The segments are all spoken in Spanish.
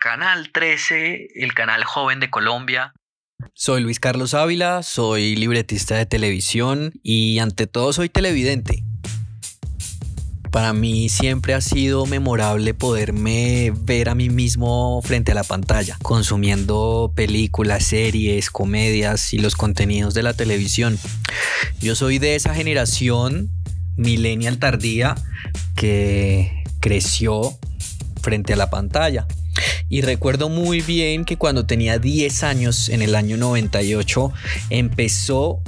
Canal 13, el canal joven de Colombia. Soy Luis Carlos Ávila, soy libretista de televisión y ante todo soy televidente. Para mí siempre ha sido memorable poderme ver a mí mismo frente a la pantalla, consumiendo películas, series, comedias y los contenidos de la televisión. Yo soy de esa generación millennial tardía que creció frente a la pantalla. Y recuerdo muy bien que cuando tenía 10 años, en el año 98, empezó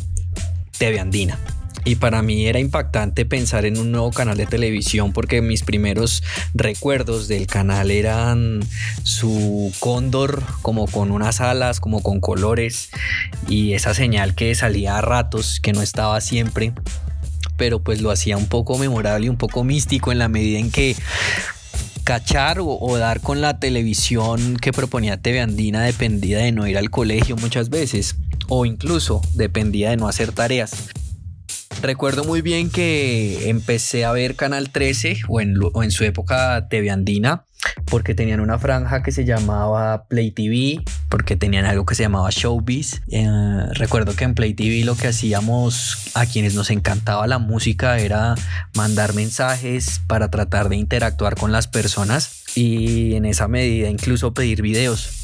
TV Andina. Y para mí era impactante pensar en un nuevo canal de televisión porque mis primeros recuerdos del canal eran su cóndor como con unas alas, como con colores y esa señal que salía a ratos, que no estaba siempre, pero pues lo hacía un poco memorable y un poco místico en la medida en que cachar o, dar con la televisión que proponía TV Andina dependía de no ir al colegio muchas veces o incluso dependía de no hacer tareas. Recuerdo muy bien que empecé a ver Canal 13 o en, su época TV Andina porque tenían una franja que se llamaba Play TV, porque tenían algo que se llamaba Showbiz. Eh, recuerdo que en Play TV lo que hacíamos a quienes nos encantaba la música era mandar mensajes para tratar de interactuar con las personas y en esa medida incluso pedir videos.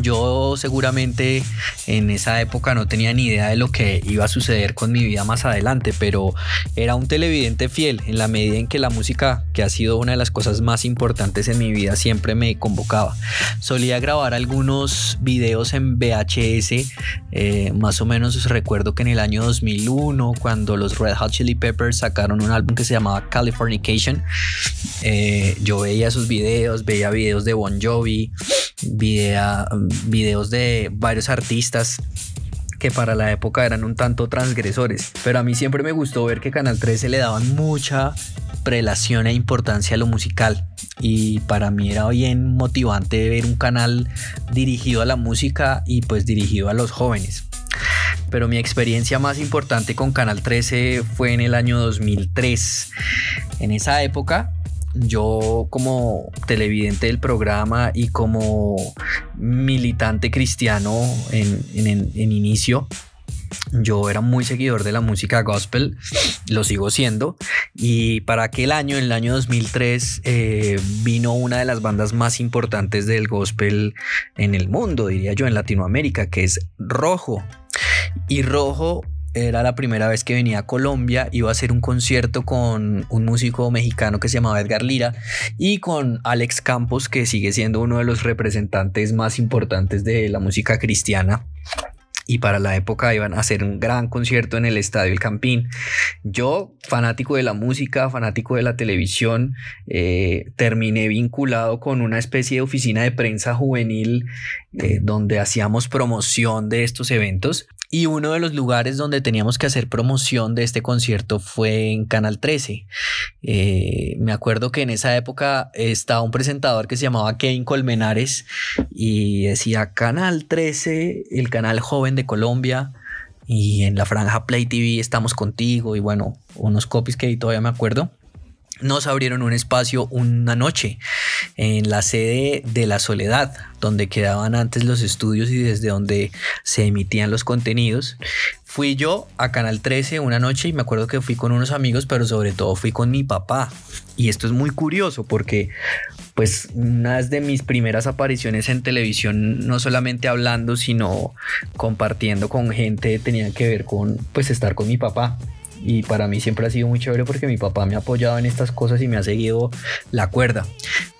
Yo seguramente en esa época no tenía ni idea de lo que iba a suceder con mi vida más adelante, pero era un televidente fiel en la medida en que la música, que ha sido una de las cosas más importantes en mi vida, siempre me convocaba. Solía grabar algunos videos en VHS, eh, más o menos recuerdo que en el año 2001, cuando los Red Hot Chili Peppers sacaron un álbum que se llamaba Californication, eh, yo veía esos videos, veía videos de Bon Jovi, veía videos de varios artistas que para la época eran un tanto transgresores. Pero a mí siempre me gustó ver que Canal 13 le daban mucha prelación e importancia a lo musical. Y para mí era bien motivante ver un canal dirigido a la música y pues dirigido a los jóvenes. Pero mi experiencia más importante con Canal 13 fue en el año 2003. En esa época yo como televidente del programa y como militante cristiano en, inicio, yo era muy seguidor de la música gospel, lo sigo siendo, y para aquel año, en el año 2003, eh, vino una de las bandas más importantes del gospel en el mundo, diría yo, en Latinoamérica, que es Rojo. Y Rojo era la primera vez que venía a Colombia, iba a hacer un concierto con un músico mexicano que se llamaba Edgar Lira y con Alex Campos, que sigue siendo uno de los representantes más importantes de la música cristiana y para la época iban a hacer un gran concierto en el Estadio El Campín. Yo, fanático de la música, fanático de la televisión, eh, terminé vinculado con una especie de oficina de prensa juvenil eh, donde hacíamos promoción de estos eventos y uno de los lugares donde teníamos que hacer promoción de este concierto fue en Canal 13. Eh, me acuerdo que en esa época estaba un presentador que se llamaba Kevin Colmenares y decía Canal 13, el canal joven de Colombia. Y en la franja Play TV estamos contigo y bueno, unos copies que todavía me acuerdo nos abrieron un espacio una noche en la sede de la Soledad, donde quedaban antes los estudios y desde donde se emitían los contenidos. Fui yo a Canal 13 una noche y me acuerdo que fui con unos amigos, pero sobre todo fui con mi papá. Y esto es muy curioso porque pues una de mis primeras apariciones en televisión, no solamente hablando, sino compartiendo con gente, tenía que ver con pues estar con mi papá y para mí siempre ha sido muy chévere porque mi papá me ha apoyado en estas cosas y me ha seguido la cuerda.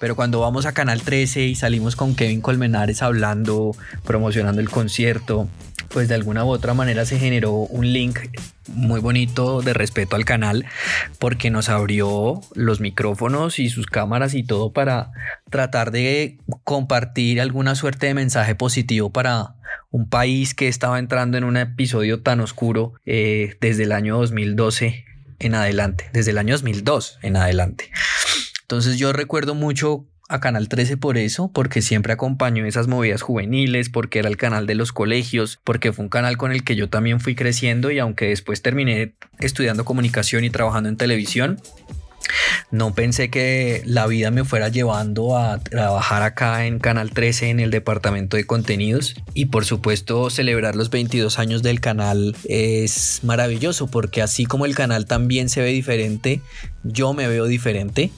Pero cuando vamos a Canal 13 y salimos con Kevin Colmenares hablando, promocionando el concierto, pues de alguna u otra manera se generó un link muy bonito de respeto al canal porque nos abrió los micrófonos y sus cámaras y todo para tratar de compartir alguna suerte de mensaje positivo para un país que estaba entrando en un episodio tan oscuro eh, desde el año 2012 en adelante, desde el año 2002 en adelante. Entonces yo recuerdo mucho a Canal 13 por eso, porque siempre acompañó esas movidas juveniles, porque era el canal de los colegios, porque fue un canal con el que yo también fui creciendo y aunque después terminé estudiando comunicación y trabajando en televisión, no pensé que la vida me fuera llevando a trabajar acá en Canal 13 en el departamento de contenidos. Y por supuesto celebrar los 22 años del canal es maravilloso porque así como el canal también se ve diferente, yo me veo diferente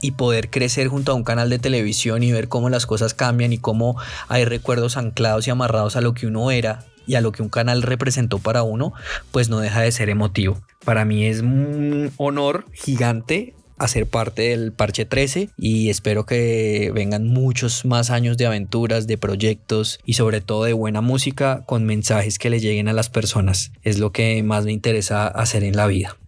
y poder crecer junto a un canal de televisión y ver cómo las cosas cambian y cómo hay recuerdos anclados y amarrados a lo que uno era y a lo que un canal representó para uno, pues no deja de ser emotivo. Para mí es un honor gigante hacer parte del Parche 13 y espero que vengan muchos más años de aventuras, de proyectos y sobre todo de buena música con mensajes que le lleguen a las personas. Es lo que más me interesa hacer en la vida.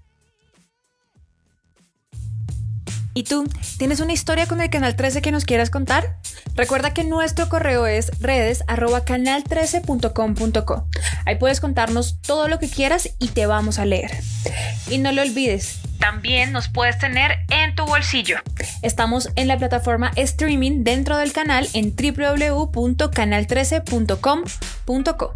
¿Y tú? ¿Tienes una historia con el Canal 13 que nos quieras contar? Recuerda que nuestro correo es redes canal13.com.co. Ahí puedes contarnos todo lo que quieras y te vamos a leer. Y no lo olvides, también nos puedes tener en tu bolsillo. Estamos en la plataforma streaming dentro del canal en www.canal13.com.co.